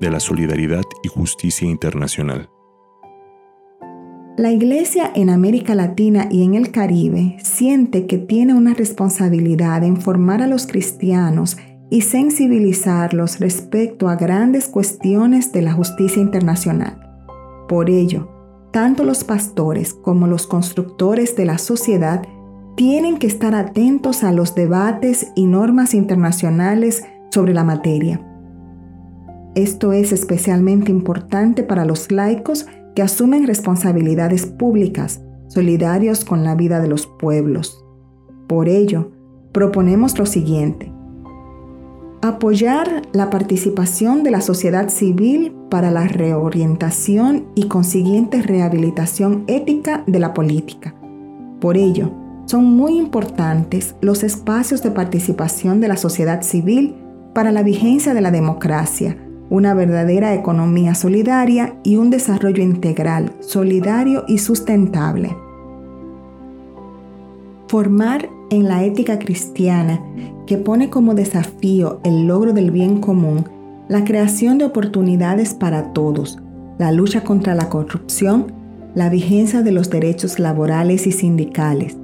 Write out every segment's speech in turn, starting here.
de la solidaridad y justicia internacional. La Iglesia en América Latina y en el Caribe siente que tiene una responsabilidad en formar a los cristianos y sensibilizarlos respecto a grandes cuestiones de la justicia internacional. Por ello, tanto los pastores como los constructores de la sociedad tienen que estar atentos a los debates y normas internacionales sobre la materia. Esto es especialmente importante para los laicos que asumen responsabilidades públicas, solidarios con la vida de los pueblos. Por ello, proponemos lo siguiente. Apoyar la participación de la sociedad civil para la reorientación y consiguiente rehabilitación ética de la política. Por ello, son muy importantes los espacios de participación de la sociedad civil para la vigencia de la democracia, una verdadera economía solidaria y un desarrollo integral, solidario y sustentable. Formar en la ética cristiana que pone como desafío el logro del bien común, la creación de oportunidades para todos, la lucha contra la corrupción, la vigencia de los derechos laborales y sindicales.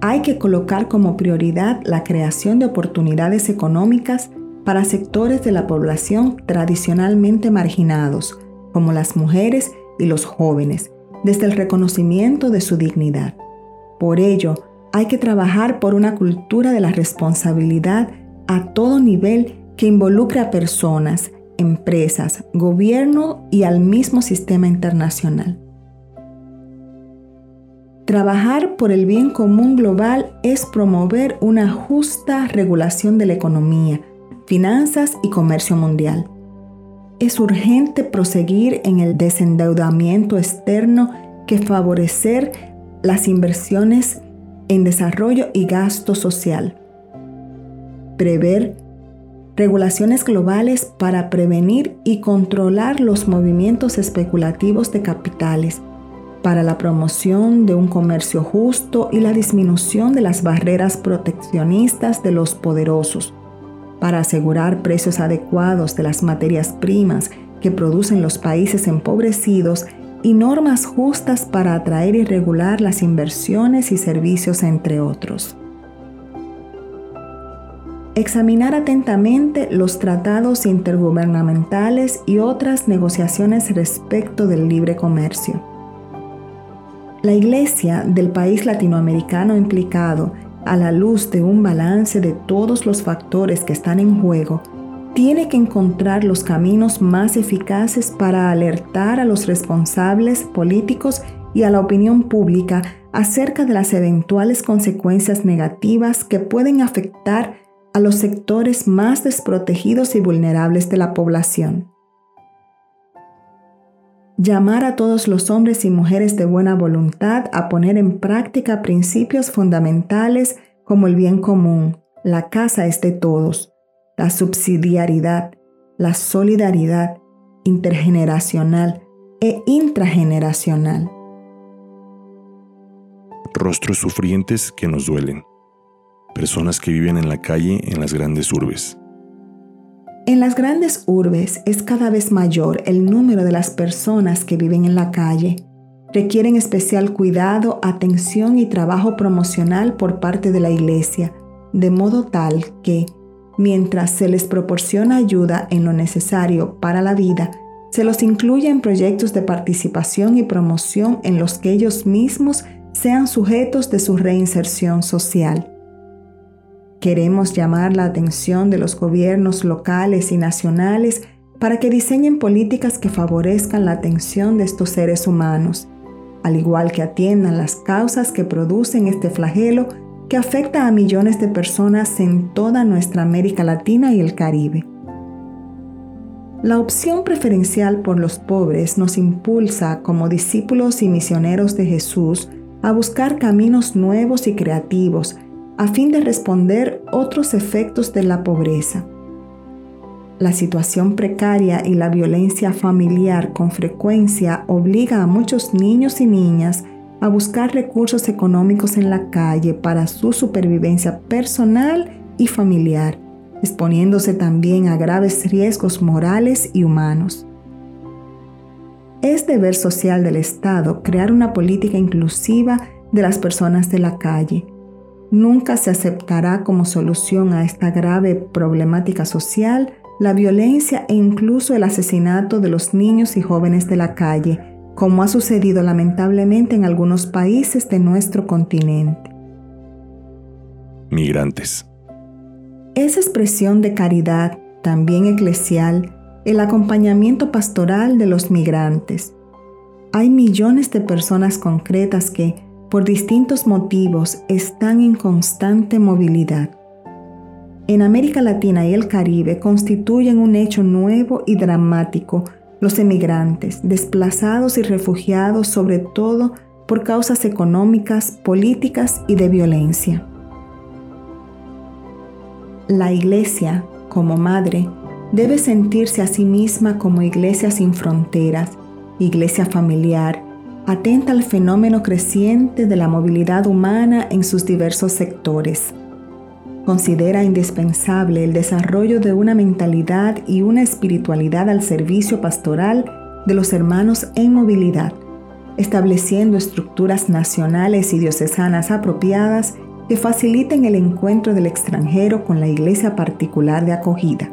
Hay que colocar como prioridad la creación de oportunidades económicas para sectores de la población tradicionalmente marginados, como las mujeres y los jóvenes, desde el reconocimiento de su dignidad. Por ello, hay que trabajar por una cultura de la responsabilidad a todo nivel que involucre a personas, empresas, gobierno y al mismo sistema internacional. Trabajar por el bien común global es promover una justa regulación de la economía, finanzas y comercio mundial. Es urgente proseguir en el desendeudamiento externo que favorecer las inversiones en desarrollo y gasto social. Prever regulaciones globales para prevenir y controlar los movimientos especulativos de capitales, para la promoción de un comercio justo y la disminución de las barreras proteccionistas de los poderosos para asegurar precios adecuados de las materias primas que producen los países empobrecidos y normas justas para atraer y regular las inversiones y servicios, entre otros. Examinar atentamente los tratados intergubernamentales y otras negociaciones respecto del libre comercio. La Iglesia del país latinoamericano implicado a la luz de un balance de todos los factores que están en juego, tiene que encontrar los caminos más eficaces para alertar a los responsables políticos y a la opinión pública acerca de las eventuales consecuencias negativas que pueden afectar a los sectores más desprotegidos y vulnerables de la población llamar a todos los hombres y mujeres de buena voluntad a poner en práctica principios fundamentales como el bien común, la casa es de todos, la subsidiariedad, la solidaridad intergeneracional e intrageneracional. Rostros sufrientes que nos duelen. Personas que viven en la calle en las grandes urbes en las grandes urbes es cada vez mayor el número de las personas que viven en la calle. Requieren especial cuidado, atención y trabajo promocional por parte de la Iglesia, de modo tal que, mientras se les proporciona ayuda en lo necesario para la vida, se los incluye en proyectos de participación y promoción en los que ellos mismos sean sujetos de su reinserción social. Queremos llamar la atención de los gobiernos locales y nacionales para que diseñen políticas que favorezcan la atención de estos seres humanos, al igual que atiendan las causas que producen este flagelo que afecta a millones de personas en toda nuestra América Latina y el Caribe. La opción preferencial por los pobres nos impulsa como discípulos y misioneros de Jesús a buscar caminos nuevos y creativos a fin de responder otros efectos de la pobreza. La situación precaria y la violencia familiar con frecuencia obliga a muchos niños y niñas a buscar recursos económicos en la calle para su supervivencia personal y familiar, exponiéndose también a graves riesgos morales y humanos. Es deber social del Estado crear una política inclusiva de las personas de la calle. Nunca se aceptará como solución a esta grave problemática social la violencia e incluso el asesinato de los niños y jóvenes de la calle, como ha sucedido lamentablemente en algunos países de nuestro continente. Migrantes. Esa expresión de caridad, también eclesial, el acompañamiento pastoral de los migrantes. Hay millones de personas concretas que, por distintos motivos, están en constante movilidad. En América Latina y el Caribe constituyen un hecho nuevo y dramático los emigrantes, desplazados y refugiados sobre todo por causas económicas, políticas y de violencia. La Iglesia, como madre, debe sentirse a sí misma como iglesia sin fronteras, iglesia familiar, atenta al fenómeno creciente de la movilidad humana en sus diversos sectores. Considera indispensable el desarrollo de una mentalidad y una espiritualidad al servicio pastoral de los hermanos en movilidad, estableciendo estructuras nacionales y diocesanas apropiadas que faciliten el encuentro del extranjero con la iglesia particular de acogida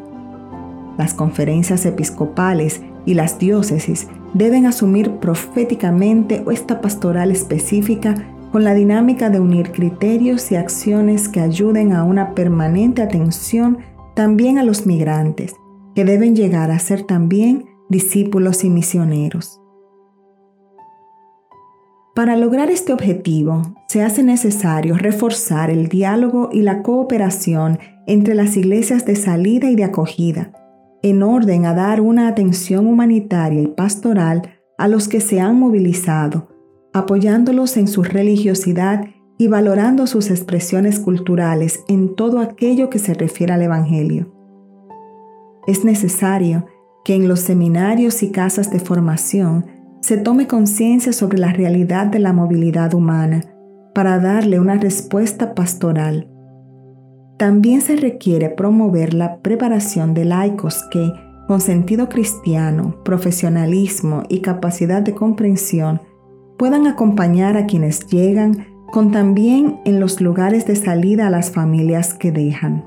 las conferencias episcopales y las diócesis deben asumir proféticamente esta pastoral específica con la dinámica de unir criterios y acciones que ayuden a una permanente atención también a los migrantes, que deben llegar a ser también discípulos y misioneros. Para lograr este objetivo, se hace necesario reforzar el diálogo y la cooperación entre las iglesias de salida y de acogida, en orden a dar una atención humanitaria y pastoral a los que se han movilizado, apoyándolos en su religiosidad y valorando sus expresiones culturales en todo aquello que se refiere al Evangelio. Es necesario que en los seminarios y casas de formación se tome conciencia sobre la realidad de la movilidad humana para darle una respuesta pastoral también se requiere promover la preparación de laicos que, con sentido cristiano, profesionalismo y capacidad de comprensión, puedan acompañar a quienes llegan con también en los lugares de salida a las familias que dejan.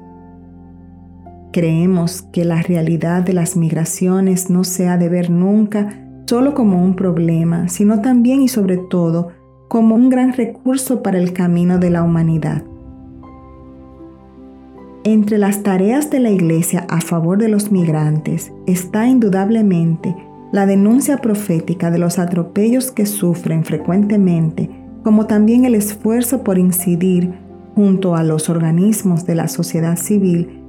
Creemos que la realidad de las migraciones no se ha de ver nunca solo como un problema, sino también y sobre todo como un gran recurso para el camino de la humanidad. Entre las tareas de la Iglesia a favor de los migrantes está indudablemente la denuncia profética de los atropellos que sufren frecuentemente, como también el esfuerzo por incidir, junto a los organismos de la sociedad civil,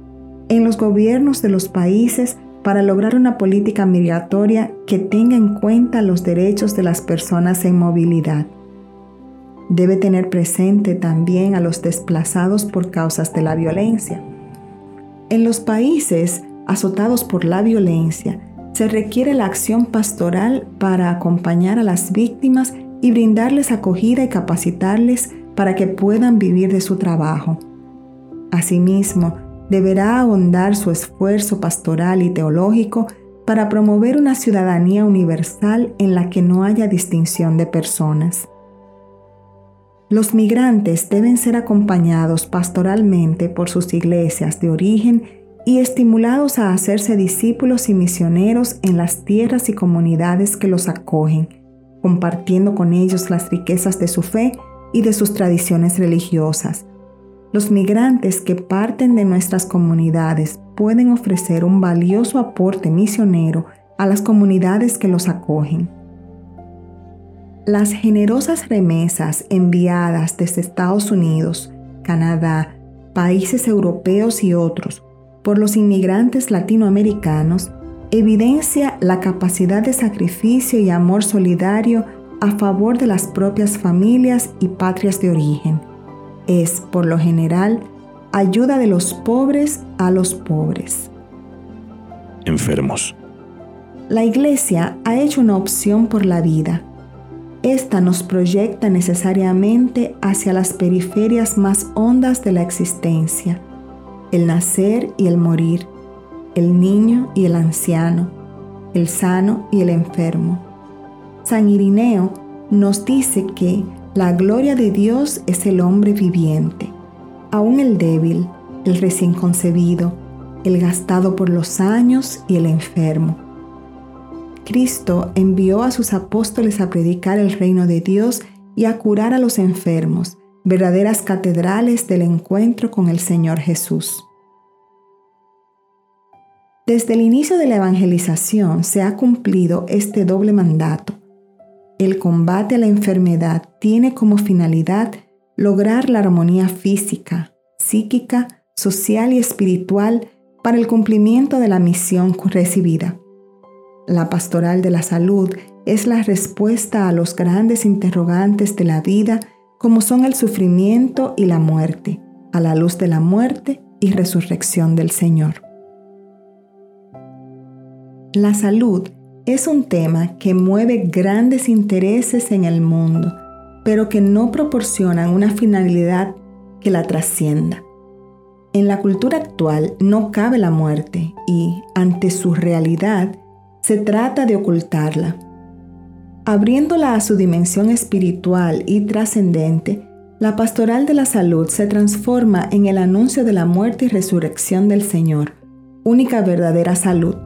en los gobiernos de los países para lograr una política migratoria que tenga en cuenta los derechos de las personas en movilidad. Debe tener presente también a los desplazados por causas de la violencia. En los países azotados por la violencia, se requiere la acción pastoral para acompañar a las víctimas y brindarles acogida y capacitarles para que puedan vivir de su trabajo. Asimismo, deberá ahondar su esfuerzo pastoral y teológico para promover una ciudadanía universal en la que no haya distinción de personas. Los migrantes deben ser acompañados pastoralmente por sus iglesias de origen y estimulados a hacerse discípulos y misioneros en las tierras y comunidades que los acogen, compartiendo con ellos las riquezas de su fe y de sus tradiciones religiosas. Los migrantes que parten de nuestras comunidades pueden ofrecer un valioso aporte misionero a las comunidades que los acogen. Las generosas remesas enviadas desde Estados Unidos, Canadá, países europeos y otros por los inmigrantes latinoamericanos evidencia la capacidad de sacrificio y amor solidario a favor de las propias familias y patrias de origen. Es, por lo general, ayuda de los pobres a los pobres. Enfermos. La Iglesia ha hecho una opción por la vida esta nos proyecta necesariamente hacia las periferias más hondas de la existencia. el nacer y el morir, el niño y el anciano, el sano y el enfermo. San Irineo nos dice que la gloria de Dios es el hombre viviente, aún el débil, el recién concebido, el gastado por los años y el enfermo. Cristo envió a sus apóstoles a predicar el reino de Dios y a curar a los enfermos, verdaderas catedrales del encuentro con el Señor Jesús. Desde el inicio de la evangelización se ha cumplido este doble mandato. El combate a la enfermedad tiene como finalidad lograr la armonía física, psíquica, social y espiritual para el cumplimiento de la misión recibida. La pastoral de la salud es la respuesta a los grandes interrogantes de la vida como son el sufrimiento y la muerte, a la luz de la muerte y resurrección del Señor. La salud es un tema que mueve grandes intereses en el mundo, pero que no proporcionan una finalidad que la trascienda. En la cultura actual no cabe la muerte y, ante su realidad, se trata de ocultarla. Abriéndola a su dimensión espiritual y trascendente, la pastoral de la salud se transforma en el anuncio de la muerte y resurrección del Señor, única verdadera salud.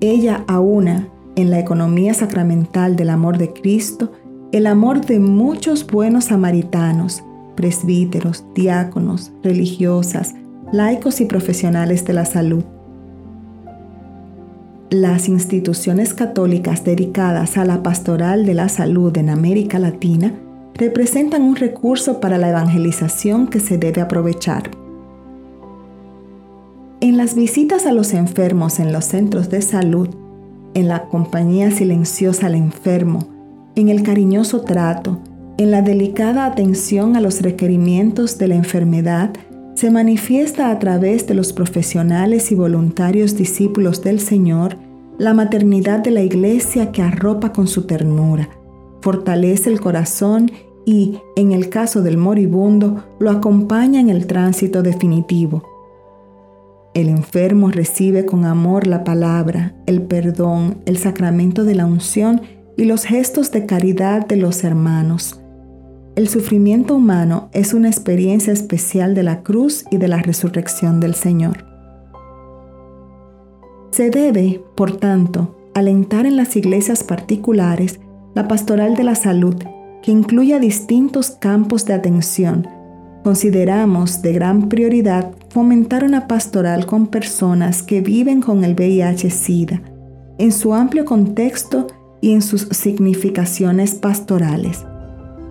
Ella aúna en la economía sacramental del amor de Cristo el amor de muchos buenos samaritanos presbíteros, diáconos, religiosas, laicos y profesionales de la salud. Las instituciones católicas dedicadas a la pastoral de la salud en América Latina representan un recurso para la evangelización que se debe aprovechar. En las visitas a los enfermos en los centros de salud, en la compañía silenciosa al enfermo, en el cariñoso trato, en la delicada atención a los requerimientos de la enfermedad se manifiesta a través de los profesionales y voluntarios discípulos del Señor la maternidad de la Iglesia que arropa con su ternura, fortalece el corazón y, en el caso del moribundo, lo acompaña en el tránsito definitivo. El enfermo recibe con amor la palabra, el perdón, el sacramento de la unción y los gestos de caridad de los hermanos. El sufrimiento humano es una experiencia especial de la cruz y de la resurrección del Señor. Se debe, por tanto, alentar en las iglesias particulares la pastoral de la salud, que incluya distintos campos de atención. Consideramos de gran prioridad fomentar una pastoral con personas que viven con el VIH-Sida, en su amplio contexto y en sus significaciones pastorales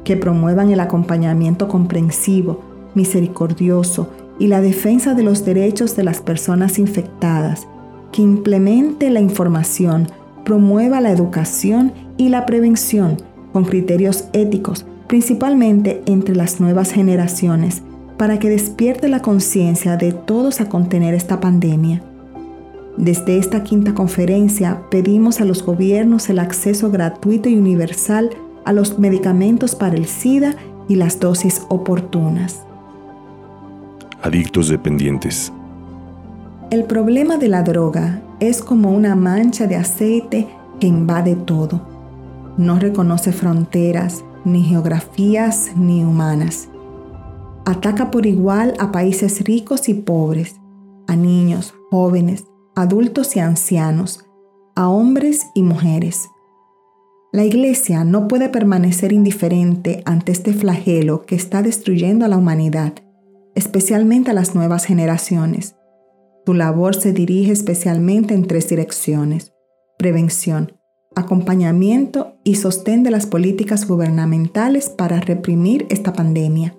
que promuevan el acompañamiento comprensivo, misericordioso y la defensa de los derechos de las personas infectadas, que implemente la información, promueva la educación y la prevención con criterios éticos, principalmente entre las nuevas generaciones, para que despierte la conciencia de todos a contener esta pandemia. Desde esta quinta conferencia pedimos a los gobiernos el acceso gratuito y universal a los medicamentos para el SIDA y las dosis oportunas. Adictos dependientes. El problema de la droga es como una mancha de aceite que invade todo. No reconoce fronteras, ni geografías, ni humanas. Ataca por igual a países ricos y pobres, a niños, jóvenes, adultos y ancianos, a hombres y mujeres. La Iglesia no puede permanecer indiferente ante este flagelo que está destruyendo a la humanidad, especialmente a las nuevas generaciones. Su labor se dirige especialmente en tres direcciones, prevención, acompañamiento y sostén de las políticas gubernamentales para reprimir esta pandemia.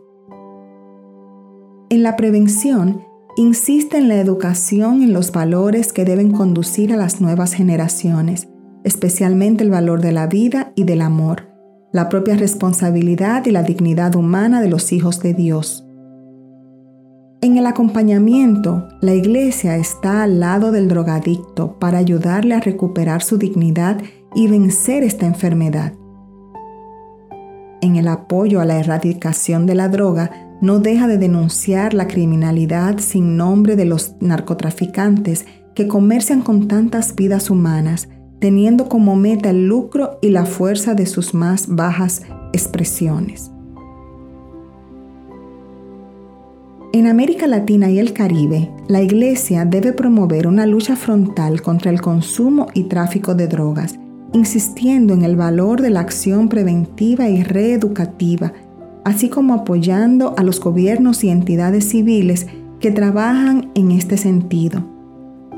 En la prevención, insiste en la educación en los valores que deben conducir a las nuevas generaciones, especialmente el valor de la vida y del amor, la propia responsabilidad y la dignidad humana de los hijos de Dios. En el acompañamiento, la iglesia está al lado del drogadicto para ayudarle a recuperar su dignidad y vencer esta enfermedad. En el apoyo a la erradicación de la droga, no deja de denunciar la criminalidad sin nombre de los narcotraficantes que comercian con tantas vidas humanas, teniendo como meta el lucro y la fuerza de sus más bajas expresiones. En América Latina y el Caribe, la Iglesia debe promover una lucha frontal contra el consumo y tráfico de drogas, insistiendo en el valor de la acción preventiva y reeducativa, así como apoyando a los gobiernos y entidades civiles que trabajan en este sentido,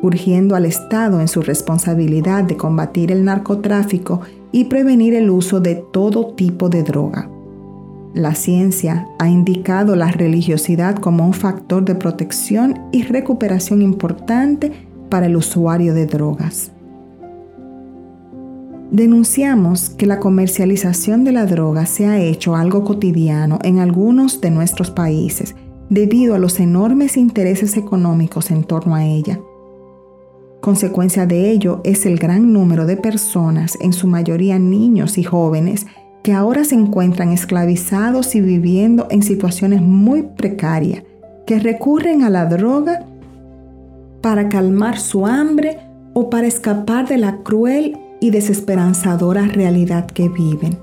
urgiendo al Estado en su responsabilidad de combatir el narcotráfico y prevenir el uso de todo tipo de droga. La ciencia ha indicado la religiosidad como un factor de protección y recuperación importante para el usuario de drogas. Denunciamos que la comercialización de la droga se ha hecho algo cotidiano en algunos de nuestros países debido a los enormes intereses económicos en torno a ella. Consecuencia de ello es el gran número de personas, en su mayoría niños y jóvenes, que ahora se encuentran esclavizados y viviendo en situaciones muy precarias, que recurren a la droga para calmar su hambre o para escapar de la cruel y desesperanzadora realidad que viven.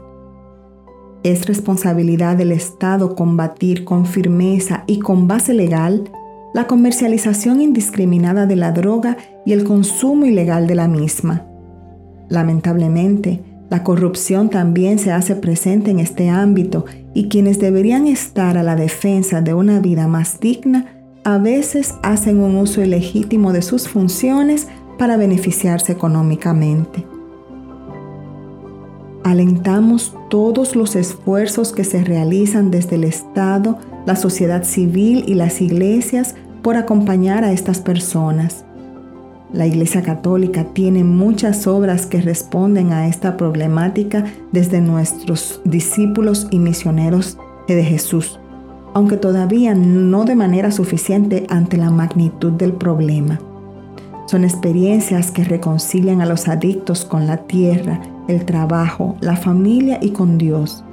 Es responsabilidad del Estado combatir con firmeza y con base legal la comercialización indiscriminada de la droga y el consumo ilegal de la misma. Lamentablemente, la corrupción también se hace presente en este ámbito y quienes deberían estar a la defensa de una vida más digna a veces hacen un uso ilegítimo de sus funciones para beneficiarse económicamente. Alentamos todos los esfuerzos que se realizan desde el Estado, la sociedad civil y las iglesias por acompañar a estas personas. La Iglesia Católica tiene muchas obras que responden a esta problemática desde nuestros discípulos y misioneros de Jesús, aunque todavía no de manera suficiente ante la magnitud del problema. Son experiencias que reconcilian a los adictos con la tierra, el trabajo, la familia y con Dios.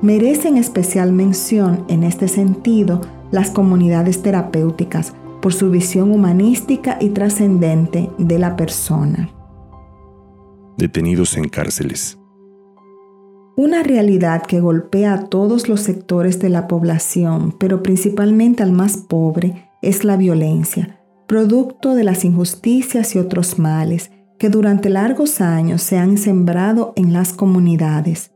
Merecen especial mención en este sentido las comunidades terapéuticas, por su visión humanística y trascendente de la persona. Detenidos en cárceles. Una realidad que golpea a todos los sectores de la población, pero principalmente al más pobre, es la violencia, producto de las injusticias y otros males que durante largos años se han sembrado en las comunidades.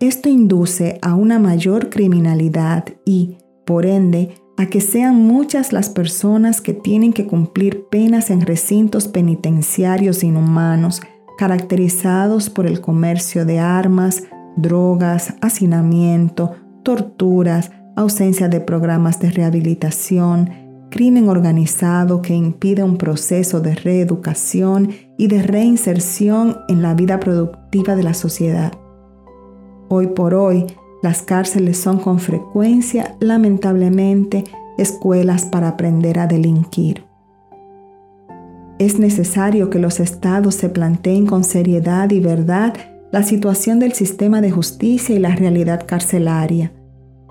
Esto induce a una mayor criminalidad y, por ende, a que sean muchas las personas que tienen que cumplir penas en recintos penitenciarios inhumanos, caracterizados por el comercio de armas, drogas, hacinamiento, torturas, ausencia de programas de rehabilitación, crimen organizado que impide un proceso de reeducación y de reinserción en la vida productiva de la sociedad. Hoy por hoy, las cárceles son con frecuencia, lamentablemente, escuelas para aprender a delinquir. Es necesario que los estados se planteen con seriedad y verdad la situación del sistema de justicia y la realidad carcelaria.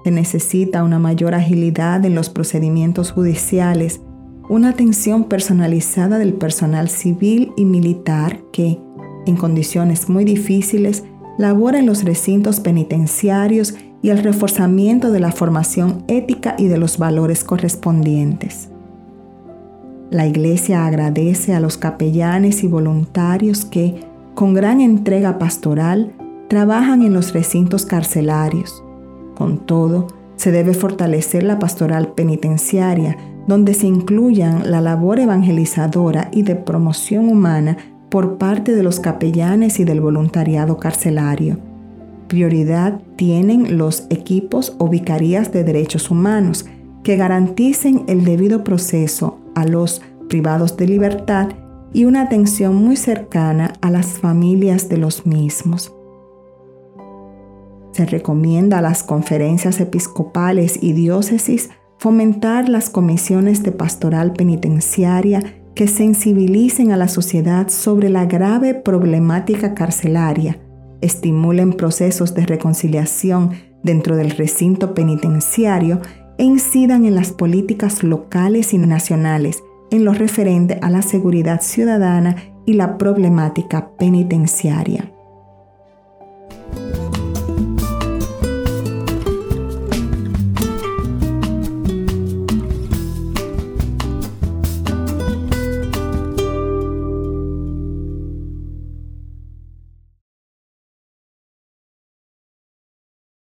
Se necesita una mayor agilidad en los procedimientos judiciales, una atención personalizada del personal civil y militar que, en condiciones muy difíciles, labora en los recintos penitenciarios y el reforzamiento de la formación ética y de los valores correspondientes. La Iglesia agradece a los capellanes y voluntarios que, con gran entrega pastoral, trabajan en los recintos carcelarios. Con todo, se debe fortalecer la pastoral penitenciaria, donde se incluyan la labor evangelizadora y de promoción humana por parte de los capellanes y del voluntariado carcelario. Prioridad tienen los equipos o vicarías de derechos humanos que garanticen el debido proceso a los privados de libertad y una atención muy cercana a las familias de los mismos. Se recomienda a las conferencias episcopales y diócesis fomentar las comisiones de pastoral penitenciaria que sensibilicen a la sociedad sobre la grave problemática carcelaria, estimulen procesos de reconciliación, dentro del recinto penitenciario e incidan en las políticas locales y nacionales en lo referente a la seguridad ciudadana y la problemática penitenciaria.